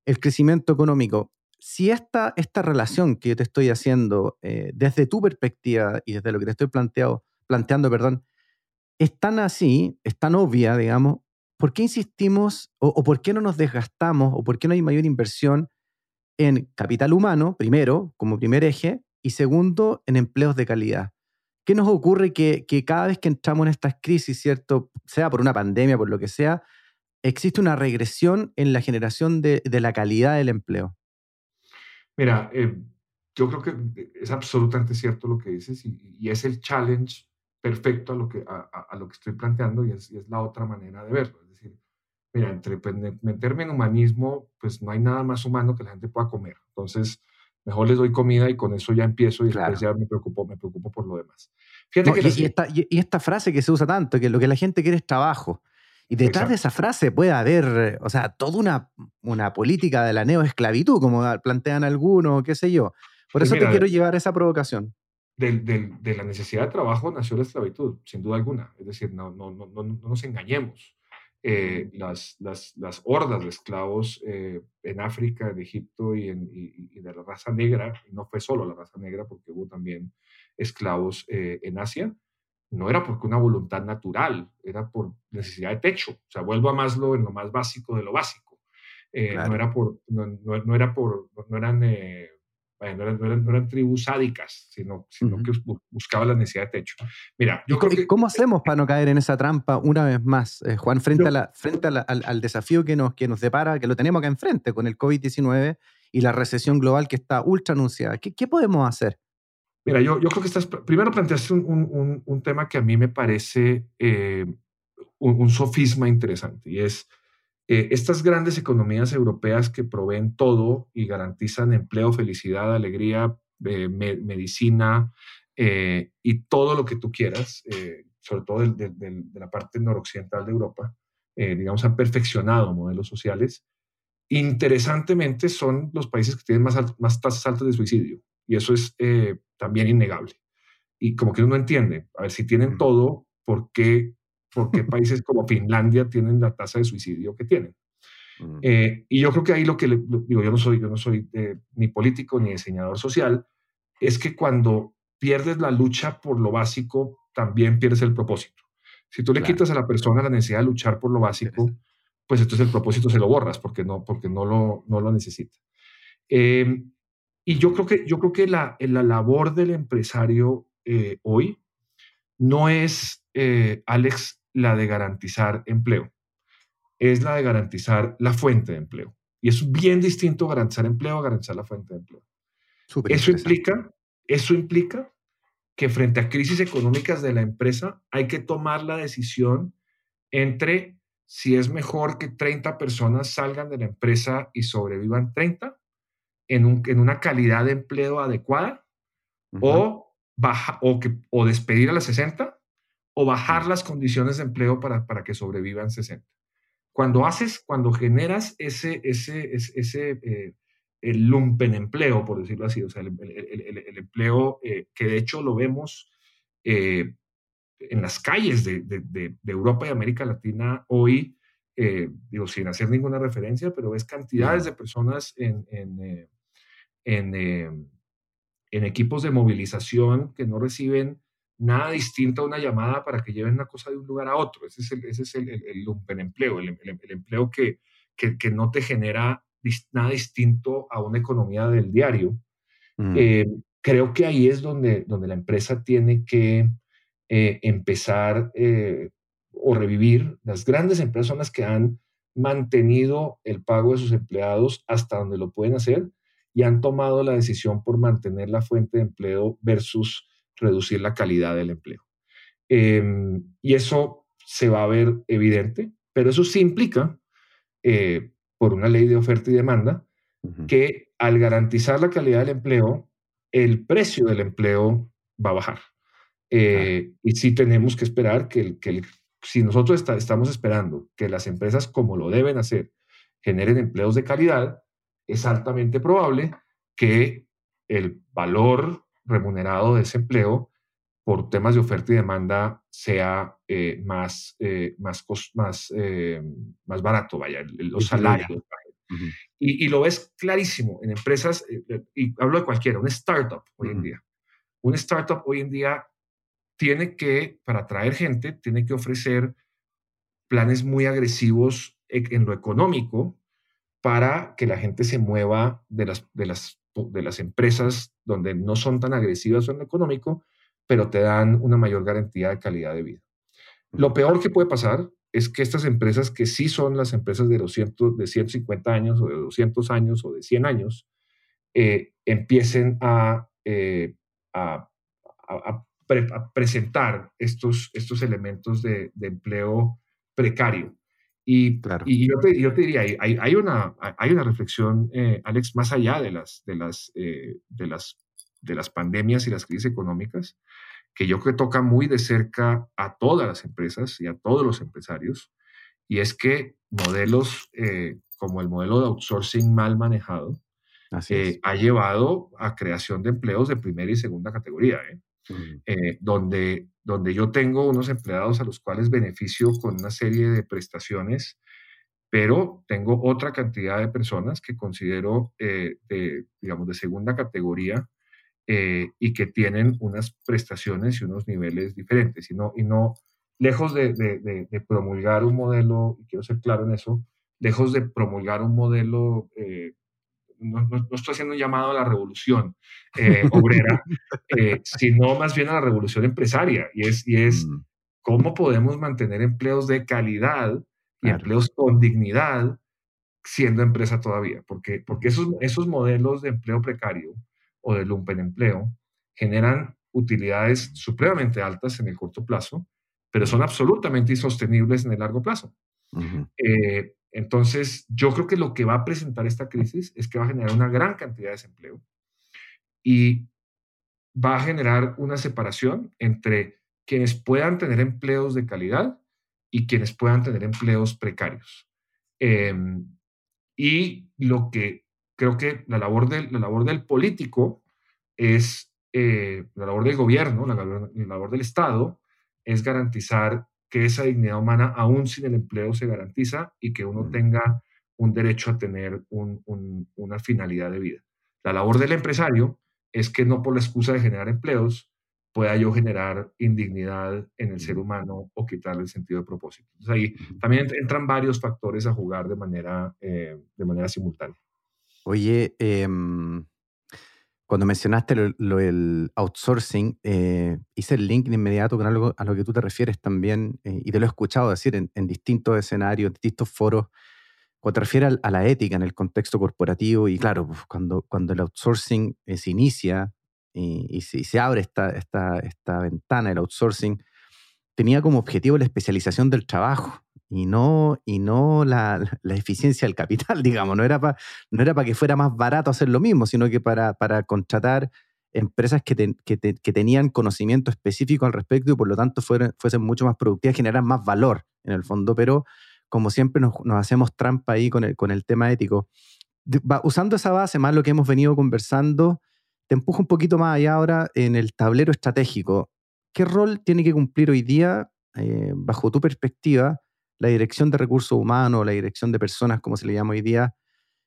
el crecimiento económico. Si esta, esta relación que yo te estoy haciendo eh, desde tu perspectiva y desde lo que te estoy planteando, perdón, es tan así, es tan obvia, digamos, ¿por qué insistimos o, por qué no nos desgastamos o por qué no hay mayor inversión en capital humano, primero, como primer eje, y segundo, en empleos de calidad? ¿Qué nos ocurre que, cada vez que entramos en estas crisis, ¿cierto? Sea por una pandemia, por lo que sea, existe una regresión en la generación de, la calidad del empleo? Mira, eh, yo creo que es absolutamente cierto lo que dices y, es el challenge perfecto a lo que, a, lo que estoy planteando y es, y es, la otra manera de verlo. Mira, entre pues, meterme en humanismo, pues no hay nada más humano que la gente pueda comer. Entonces, mejor les doy comida y con eso ya empiezo y después ya me preocupo, me preocupo por lo demás. Fíjate que y, esta, y, esta, frase que se usa tanto, que lo que la gente quiere es trabajo. Y detrás de esa frase puede haber, o sea, toda una, una política de la neoesclavitud, como plantean algunos, qué sé yo. Por eso te quiero llevar a esa provocación. De, de, de, la necesidad de trabajo nació la esclavitud, sin duda alguna. Es decir, no, no, no, no, no nos engañemos. Eh, las, las, las, hordas de esclavos eh, en África, en Egipto y, en, y, de la raza negra, no fue solo la raza negra, porque hubo también esclavos eh, en Asia, no era porque una voluntad natural, era por necesidad de techo. O sea, vuelvo a Maslow en lo más básico de lo básico. No era por, no, no, era por, no eran no, eran, tribus sádicas, sino, sino que buscaban la necesidad de techo. Mira, yo creo que... ¿Cómo hacemos para no caer en esa trampa una vez más, eh, Juan, frente, a la, frente al, desafío que nos, que nos depara, que lo tenemos acá enfrente con el COVID-19 y la recesión global que está ultra anunciada? ¿Qué, qué podemos hacer? Mira, yo, yo creo que estás, primero planteaste un, un, un tema que a mí me parece eh, un, sofisma interesante y es eh, estas grandes economías europeas que proveen todo y garantizan empleo, felicidad, alegría, eh, medicina eh, y todo lo que tú quieras, sobre todo de, la parte noroccidental de Europa, digamos, han perfeccionado modelos sociales. Interesantemente, son los países que tienen más, más tasas altas de suicidio y eso es también innegable. Y como que uno entiende, a ver, si tienen todo, ¿por qué por qué países como Finlandia tienen la tasa de suicidio que tienen. Eh, y yo creo que ahí lo que digo, yo no soy, yo no soy ni político ni diseñador social, es que cuando pierdes la lucha por lo básico, también pierdes el propósito. Si tú le quitas a la persona la necesidad de luchar por lo básico, pues entonces el propósito se lo borras porque no, porque no, lo, no lo necesita. Em, y yo creo que, yo creo que la, la labor del empresario eh, hoy no es, eh, Alex, la de garantizar empleo, es la de garantizar la fuente de empleo. Y es bien distinto garantizar empleo a garantizar la fuente de empleo. Eso implica, eso implica que frente a crisis económicas de la empresa hay que tomar la decisión entre si es mejor que 30 personas salgan de la empresa y sobrevivan 30 en, un, en una calidad de empleo adecuada o, baja, o, que, o despedir a las 60 o bajar las condiciones de empleo para, para que sobrevivan 60. Cuando haces, cuando generas ese, ese, ese, eh, el lumpen empleo, por decirlo así, o sea, el, el, empleo eh, que de hecho lo vemos eh, en las calles de, de, de, Europa y América Latina hoy, digo, sin hacer ninguna referencia, pero ves cantidades de personas en, en, en, en equipos de movilización que no reciben nada distinto a una llamada para que lleven una cosa de un lugar a otro. Ese es el, ese es el, el, lumpen empleo, el, empleo que, que, que, no te genera nada distinto a una economía del diario. Mm. Eh, creo que ahí es donde, donde la empresa tiene que eh, empezar eh, o revivir. Las grandes empresas son las que han mantenido el pago de sus empleados hasta donde lo pueden hacer y han tomado la decisión por mantener la fuente de empleo versus reducir la calidad del empleo. Em, y eso se va a ver evidente, pero eso sí implica, eh, por una ley de oferta y demanda, que al garantizar la calidad del empleo, el precio del empleo va a bajar. Eh, y sí tenemos que esperar que, que si nosotros estamos esperando que las empresas, como lo deben hacer, generen empleos de calidad, es altamente probable que el valor remunerado de ese empleo por temas de oferta y demanda sea eh, más, eh, más, más, eh, más barato, vaya, los salarios. y, y, lo ves clarísimo en empresas, y hablo de cualquiera, un startup hoy en día. Un startup hoy en día tiene que, para atraer gente, tiene que ofrecer planes muy agresivos en lo económico para que la gente se mueva de las, de las de las empresas donde no son tan agresivas en lo económico, pero te dan una mayor garantía de calidad de vida. Lo peor que puede pasar es que estas empresas que sí son las empresas de, 200, de 150 años o de 200 años o de 100 años, eh, empiecen a, eh, a, presentar estos, estos elementos de, de empleo precario y, y yo, te, yo, te, diría, hay, hay, una, hay una reflexión, eh, Alex, más allá de las, de, las, eh, de, las, de las pandemias y las crisis económicas, que yo creo que toca muy de cerca a todas las empresas y a todos los empresarios, y es que modelos eh, como el modelo de outsourcing mal manejado ha llevado a creación de empleos de primera y segunda categoría. donde, donde yo tengo unos empleados a los cuales beneficio con una serie de prestaciones, pero tengo otra cantidad de personas que considero, eh, de, digamos, de segunda categoría eh, y que tienen unas prestaciones y unos niveles diferentes. Y no, y no lejos de, promulgar un modelo, quiero ser claro en eso, lejos de promulgar un modelo no, estoy haciendo un llamado a la revolución eh, obrera, eh, sino más bien a la revolución empresaria, y es, y es mm. cómo podemos mantener empleos de calidad y empleos con dignidad siendo empresa todavía, porque, porque esos, esos modelos de empleo precario o de lumpen empleo generan utilidades supremamente altas en el corto plazo, pero son absolutamente insostenibles en el largo plazo. Entonces, yo creo que lo que va a presentar esta crisis es que va a generar una gran cantidad de desempleo y va a generar una separación entre quienes puedan tener empleos de calidad y quienes puedan tener empleos precarios. Em, y lo que creo que la labor del, la labor del político es, eh, la labor del gobierno, la labor del Estado, es garantizar que esa dignidad humana, aún sin el empleo, se garantiza y que uno tenga un derecho a tener una finalidad de vida. La labor del empresario es que no por la excusa de generar empleos pueda yo generar indignidad en el ser humano o quitarle el sentido de propósito. Entonces ahí también entran varios factores a jugar de manera, eh, de manera simultánea. Oye, em, cuando mencionaste lo, el outsourcing, eh, hice el link de inmediato con algo a lo que tú te refieres también, eh, y te lo he escuchado decir en, distintos escenarios, en distintos foros, cuando te refieres a, la ética en el contexto corporativo, y claro, pues, cuando, cuando el outsourcing eh, se inicia y, se, abre esta, esta, esta ventana, el outsourcing, tenía como objetivo la especialización del trabajo y no, y no la, la, eficiencia del capital, digamos. No era para no que fuera más barato hacer lo mismo, sino que para, para contratar empresas que, que, tenían conocimiento específico al respecto y por lo tanto fuesen mucho más productivas, generar más valor en el fondo. Pero como siempre nos, nos hacemos trampa ahí con el, con el tema ético. usando esa base, más lo que hemos venido conversando, te empujo un poquito más allá ahora en el tablero estratégico. ¿Qué rol tiene que cumplir hoy día, eh, bajo tu perspectiva, la dirección de recursos humanos, la dirección de personas, como se le llama hoy día,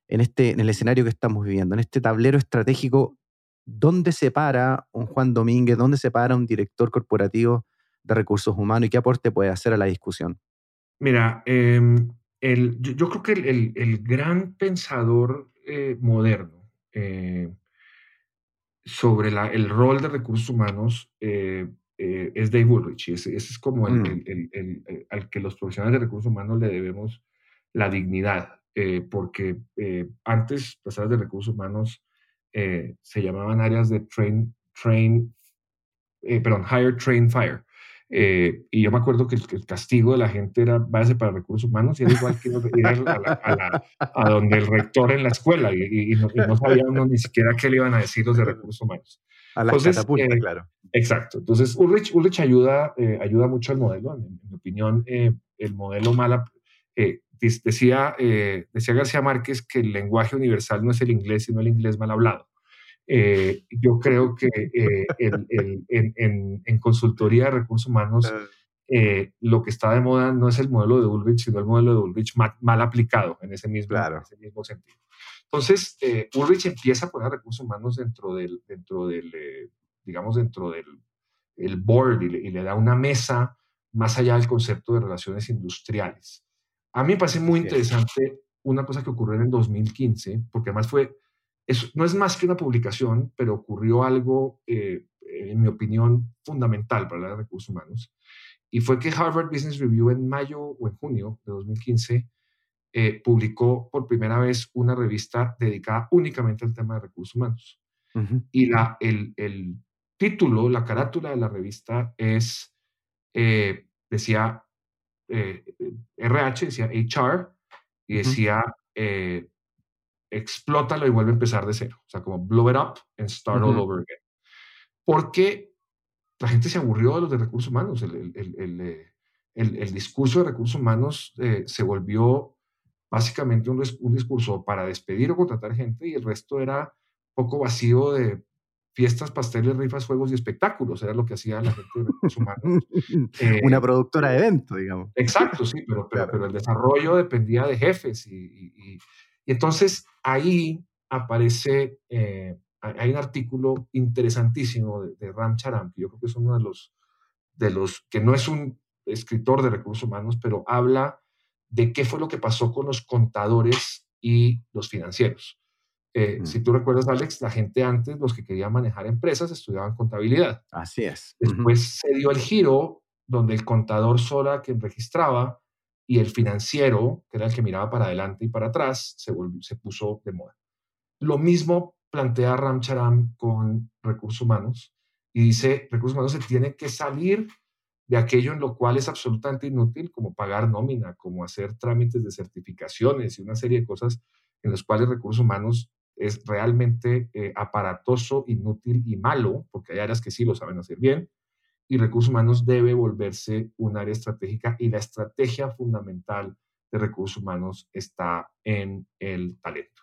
en, este, en el escenario que estamos viviendo, en este tablero estratégico, ¿dónde se para un Juan Domínguez, dónde se para un director corporativo de recursos humanos y qué aporte puede hacer a la discusión? Mira, em, el, yo, creo que el, el, gran pensador eh, moderno eh, sobre la, el rol de recursos humanos eh, eh, es Dave Ulrich. Ese, es como mm. el, el, el, al que los profesionales de recursos humanos le debemos la dignidad, eh, porque eh, antes las áreas de recursos humanos se llamaban áreas de train, train perdón, hire, train, fire. y yo me acuerdo que el, castigo de la gente era base para recursos humanos y era igual que ir a, a, donde el rector en la escuela y, no, y, sabían ni siquiera qué le iban a decir los de recursos humanos. A la catapulta, claro. Exacto. Entonces, Ulrich, Ulrich ayuda, eh, ayuda mucho al modelo. En, mi opinión, eh, el modelo mala. Eh, decía, decía García Márquez que el lenguaje universal no es el inglés, sino el inglés mal hablado. yo creo que en, consultoría de recursos humanos lo que está de moda no es el modelo de Ulrich, sino el modelo de Ulrich mal, aplicado en ese mismo, en ese mismo sentido. Entonces, Ulrich empieza a poner recursos humanos dentro del, dentro del digamos, dentro del el board y le, da una mesa más allá del concepto de relaciones industriales. A mí me parece muy interesante una cosa que ocurrió en el 2015, porque además fue, no es más que una publicación, pero ocurrió algo, eh, en mi opinión, fundamental para de recursos humanos, y fue que Harvard Business Review en mayo o en junio de 2015 eh, publicó por primera vez una revista dedicada únicamente al tema de recursos humanos. Y la, el, el, título, la carátula de la revista es, eh, decía RH, eh, decía HR, y decía eh, explótalo y vuelve a empezar de cero. O sea, como blow it up and start all over again. Porque la gente se aburrió de los de recursos humanos. El, el, el, el discurso de recursos humanos se volvió básicamente un, un, discurso para despedir o contratar gente y el resto era poco vacío de fiestas, pasteles, rifas, juegos y espectáculos. Era lo que hacía la gente de recursos humanos. Una eh, productora de eventos, digamos. Exacto, sí, pero, pero, el desarrollo dependía de jefes. Y, entonces ahí aparece, eh, hay un artículo interesantísimo de, Ram Charam, que yo creo que es uno de los, de los, que no es un escritor de recursos humanos, pero habla de qué fue lo que pasó con los contadores y los financieros. Eh, mm. Si tú recuerdas, Alex, la gente antes, los que querían manejar empresas, estudiaban contabilidad. Así es. Después se dio el giro donde el contador sola quien registraba y el financiero, que era el que miraba para adelante y para atrás, se, se puso de moda. Lo mismo plantea Ramcharam con recursos humanos y dice, recursos humanos se tiene que salir de aquello en lo cual es absolutamente inútil, como pagar nómina, como hacer trámites de certificaciones y una serie de cosas en las cuales recursos humanos es realmente eh, aparatoso, inútil y malo, porque hay áreas que sí lo saben hacer bien, y recursos humanos debe volverse un área estratégica y la estrategia fundamental de recursos humanos está en el talento.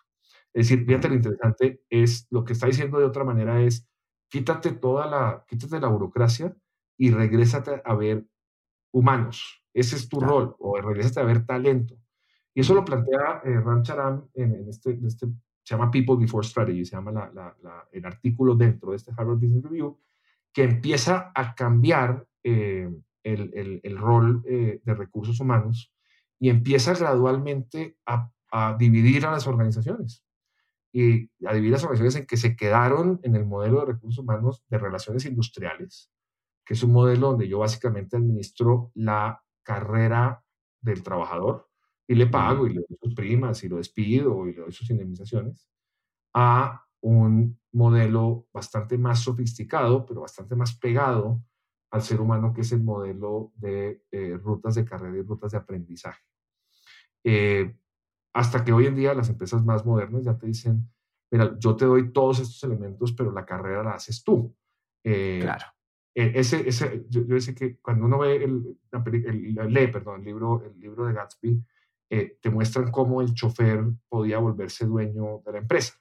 Es decir, fíjate lo interesante es, lo que está diciendo de otra manera es, quítate toda la, quítate la burocracia y regrésate a ver humanos. Ese es tu rol, o regrésate a ver talento. Y eso lo plantea eh, Ram Charam en, en, este, en, este, se llama People Before Strategy, se llama el artículo dentro de este Harvard Business Review, que empieza a cambiar eh, el, rol eh, de recursos humanos y empieza gradualmente a, dividir a las organizaciones. y adivina las organizaciones en que se quedaron en el modelo de recursos humanos de relaciones industriales, que es un modelo donde yo básicamente administro la carrera del trabajador y le pago y le doy sus primas y lo despido y le doy sus indemnizaciones, a un modelo bastante más sofisticado, pero bastante más pegado al ser humano, que es el modelo de eh, rutas de carrera y rutas de aprendizaje. Eh, hasta que hoy en día las empresas más modernas ya te dicen, mira, yo te doy todos estos elementos, pero la carrera la haces tú. Eh, claro. E, ese, ese, yo, yo sé que cuando uno ve el, el, lee, perdón, el libro, el libro de Gatsby, eh, te muestran cómo el chofer podía volverse dueño de la empresa.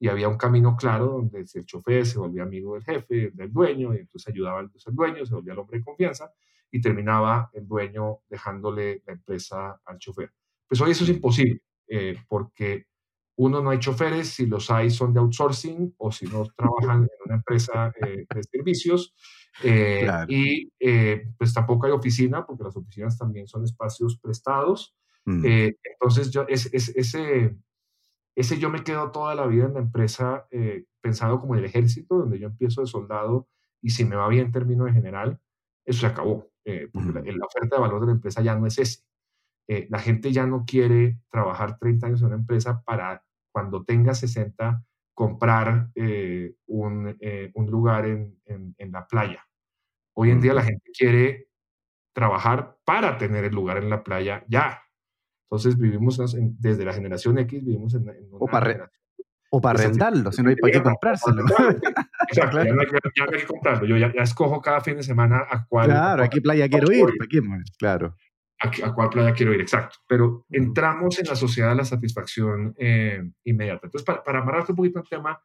Y había un camino claro donde el chofer se volvía amigo del jefe, del dueño, y entonces ayudaba al dueño, se volvía el hombre de confianza, y terminaba el dueño dejándole la empresa al chofer. Pues hoy eso es imposible, eh, porque uno, no hay choferes, si los hay son de outsourcing o si no trabajan en una empresa eh, de servicios. Eh, y pues tampoco hay oficina, porque las oficinas también son espacios prestados. Mm. entonces, yo, es, ese, ese yo me quedo toda la vida en la empresa pensado como el ejército, donde yo empiezo de soldado y si me va bien término de general, eso se acabó, porque la, la, oferta de valor de la empresa ya no es ese. Eh, la gente ya no quiere trabajar 30 años en una empresa para cuando tenga 60 comprar eh, un, eh, un, lugar en, en, la playa. Hoy en día la gente quiere trabajar para tener el lugar en la playa ya. Entonces vivimos desde la generación X, vivimos en, o para, o para arrendarlo, si no hay para qué comprárselo. Exacto, ya, no hay, que comprarlo. Yo ya, escojo cada fin de semana a cuál. Claro, a qué playa quiero ir. Claro a, cuál playa quiero ir, exacto. Pero entramos en la sociedad de la satisfacción eh, inmediata. Entonces, para, para amarrarte un poquito el tema,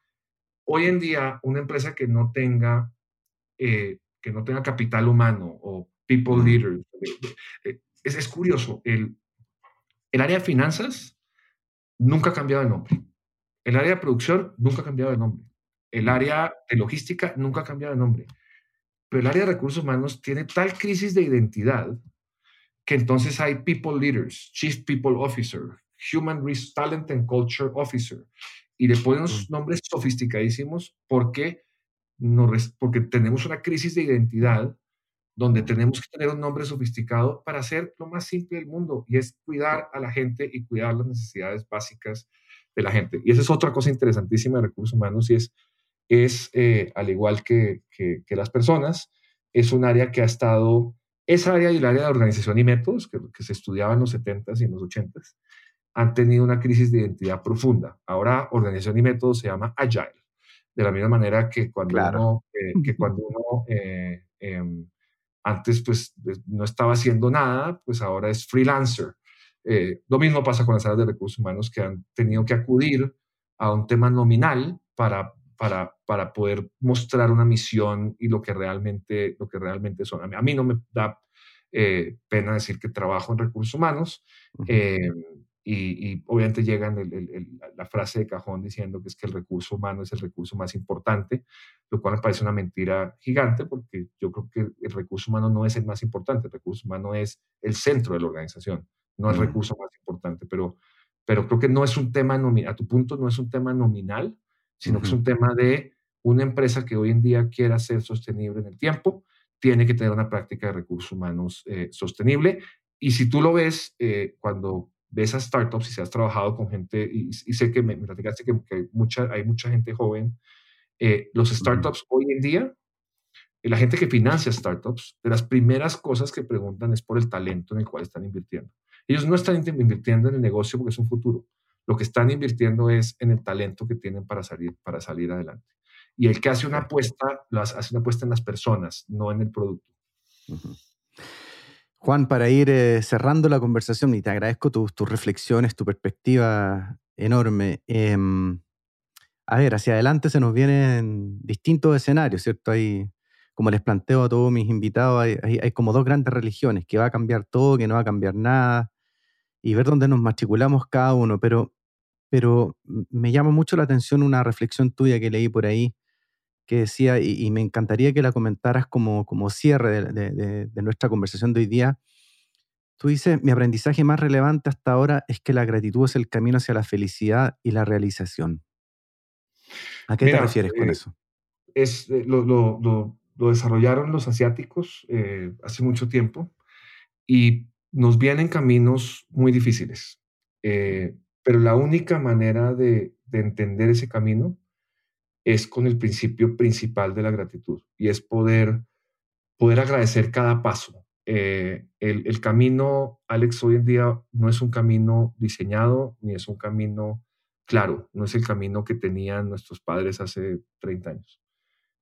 hoy en día una empresa que no tenga, eh, que no tenga capital humano o people leaders, eh, es, es, curioso, el, el área de finanzas nunca ha cambiado de nombre. El área de producción nunca ha cambiado de nombre. El área de logística nunca ha cambiado de nombre. Pero el área de recursos humanos tiene tal crisis de identidad que entonces hay People Leaders, Chief People Officer, Human Resource Talent and Culture Officer, y le ponen unos mm. nombres sofisticadísimos porque, no, porque tenemos una crisis de identidad donde tenemos que tener un nombre sofisticado para hacer lo más simple del mundo, y es cuidar a la gente y cuidar las necesidades básicas de la gente. Y esa es otra cosa interesantísima de recursos humanos, y es, es eh, al igual que, que, que las personas, es un área que ha estado esa área y el área de organización y métodos, que, que se estudiaba en los 70s y en los 80s, han tenido una crisis de identidad profunda. Ahora organización y métodos se llama agile, de la misma manera que cuando uno, eh, que cuando uno eh, em, antes pues no estaba haciendo nada, pues ahora es freelancer. Eh, lo mismo pasa con las áreas de recursos humanos que han tenido que acudir a un tema nominal para para, para poder mostrar una misión y lo que realmente, lo que realmente son. A mí, no me da eh, pena decir que trabajo en recursos humanos eh, y, obviamente llegan la frase de cajón diciendo que es que el recurso humano es el recurso más importante, lo cual me parece una mentira gigante porque yo creo que el recurso humano no es el más importante, el recurso humano es el centro de la organización, no el recurso más importante, pero, pero creo que no es un tema a tu punto no es un tema nominal, sino que es un tema de una empresa que hoy en día quiera ser sostenible en el tiempo, tiene que tener una práctica de recursos humanos eh, sostenible. Y si tú lo ves, eh, cuando ves a startups y si has trabajado con gente, y, sé que me, platicaste que, hay, mucha, hay mucha gente joven, eh, los startups hoy en día, la gente que financia startups, de las primeras cosas que preguntan es por el talento en el cual están invirtiendo. Ellos no están invirtiendo en el negocio porque es un futuro, lo que están invirtiendo es en el talento que tienen para salir, para salir adelante. Y el que hace una apuesta, hace una apuesta en las personas, no en el producto. Juan, para ir eh, cerrando la conversación, y te agradezco tus reflexiones, tu perspectiva enorme. Em, a ver, hacia adelante se nos vienen distintos escenarios, ¿cierto? Hay, como les planteo a todos mis invitados, hay, hay, como dos grandes religiones, que va a cambiar todo, que no va a cambiar nada y ver dónde nos matriculamos cada uno, pero, pero me llama mucho la atención una reflexión tuya que leí por ahí que decía, y, me encantaría que la comentaras como, como cierre de, de, nuestra conversación de hoy día. Tú dices, mi aprendizaje más relevante hasta ahora es que la gratitud es el camino hacia la felicidad y la realización. ¿A qué te refieres con eso? Es, lo, lo, lo, desarrollaron los asiáticos hace mucho tiempo y nos vienen caminos muy difíciles. pero la única manera de, de entender ese camino es con el principio principal de la gratitud y es poder, poder agradecer cada paso. Eh, el, camino, Alex, hoy en día no es un camino diseñado ni es un camino claro, no es el camino que tenían nuestros padres hace 30 años.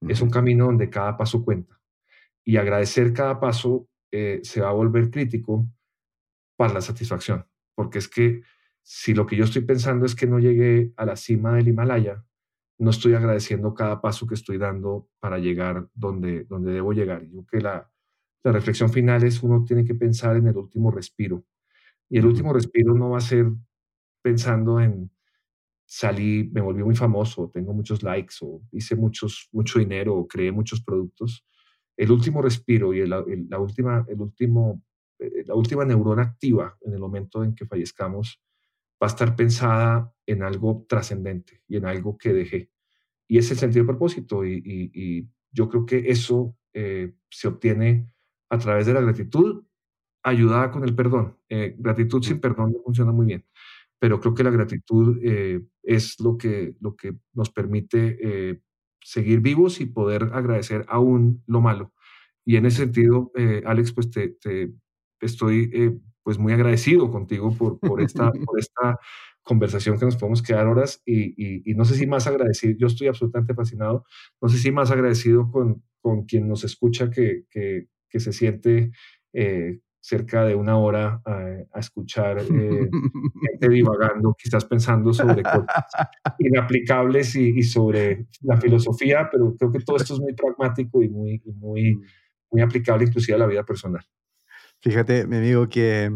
Es un camino donde cada paso cuenta y agradecer cada paso eh, se va a volver crítico para la satisfacción, porque es que si lo que yo estoy pensando es que no llegué a la cima del Himalaya, no estoy agradeciendo cada paso que estoy dando para llegar donde, donde debo llegar. Yo que la, la reflexión final es uno tiene que pensar en el último respiro. Y el último respiro no va a ser pensando en salí, me volví muy famoso, tengo muchos likes o hice muchos, mucho dinero o creé muchos productos. El último respiro y la, última, el último, la última neurona activa en el momento en que fallezcamos va a estar pensada en algo trascendente y en algo que dejé. Y es el sentido de propósito. Y, yo creo que eso eh, se obtiene a través de la gratitud ayudada con el perdón. Eh, gratitud sin perdón no funciona muy bien, pero creo que la gratitud eh, es lo que, lo que nos permite seguir vivos y poder agradecer aún lo malo. Y en ese sentido, Alex, pues te estoy pues muy agradecido contigo por, por, esta, por esta conversación que nos podemos quedar horas y, y, no sé si más agradecido, yo estoy absolutamente fascinado, no sé si más agradecido con, con quien nos escucha que, que, que se siente eh, cerca de una hora a, escuchar eh, gente divagando, quizás pensando sobre cosas inaplicables y, y, sobre la filosofía, pero creo que todo esto es muy pragmático y muy, muy, mm. muy aplicable inclusive a la vida personal. Fíjate, mi amigo, que,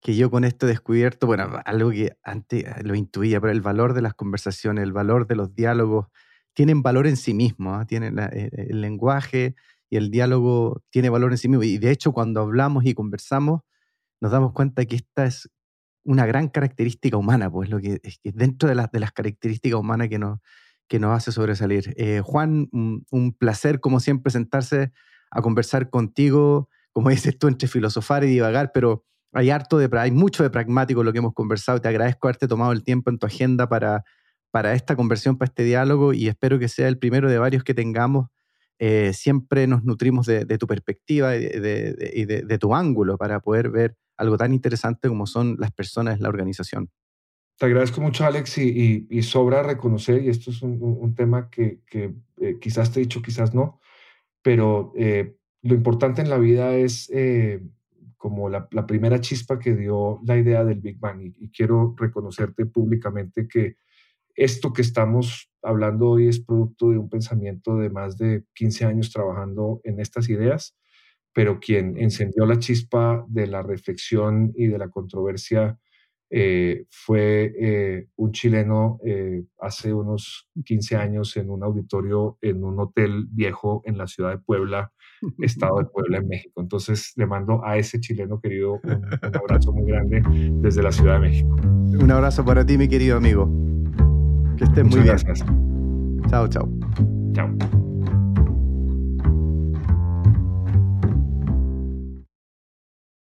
que yo con esto he descubierto, bueno, algo que antes eh, lo intuía, pero el valor de las conversaciones, el valor de los diálogos, tienen valor en sí mismos, ¿ah? tienen eh, el lenguaje y el diálogo tiene valor en sí mismo. Y de hecho, cuando hablamos y conversamos, nos damos cuenta que esta es una gran característica humana, pues lo que es que dentro de, las de las características humanas que nos, que nos hace sobresalir. Eh, Juan, un, un, placer como siempre sentarse a conversar contigo como dices tú, entre filosofar y divagar, pero hay harto de, hay mucho de pragmático en lo que hemos conversado. Te agradezco haberte tomado el tiempo en tu agenda para, para esta conversión, para este diálogo y espero que sea el primero de varios que tengamos. Eh, siempre nos nutrimos de, tu perspectiva y, de, tu ángulo para poder ver algo tan interesante como son las personas la organización. Te agradezco mucho, Alex, y, sobra reconocer, y esto es un, tema que, eh, quizás te he dicho, quizás no, pero eh, lo importante en la vida es eh, como la, primera chispa que dio la idea del Big Bang y, quiero reconocerte públicamente que esto que estamos hablando hoy es producto de un pensamiento de más de 15 años trabajando en estas ideas, pero quien encendió la chispa de la reflexión y de la controversia eh, fue eh, un chileno eh, hace unos 15 años en un auditorio en un hotel viejo en la ciudad de Puebla, estado de Puebla, en México. Entonces le mando a ese chileno querido un, abrazo muy grande desde la Ciudad de México. Un abrazo para ti, mi querido amigo. Que estés muy bien. Gracias. Chao, chao. Chao.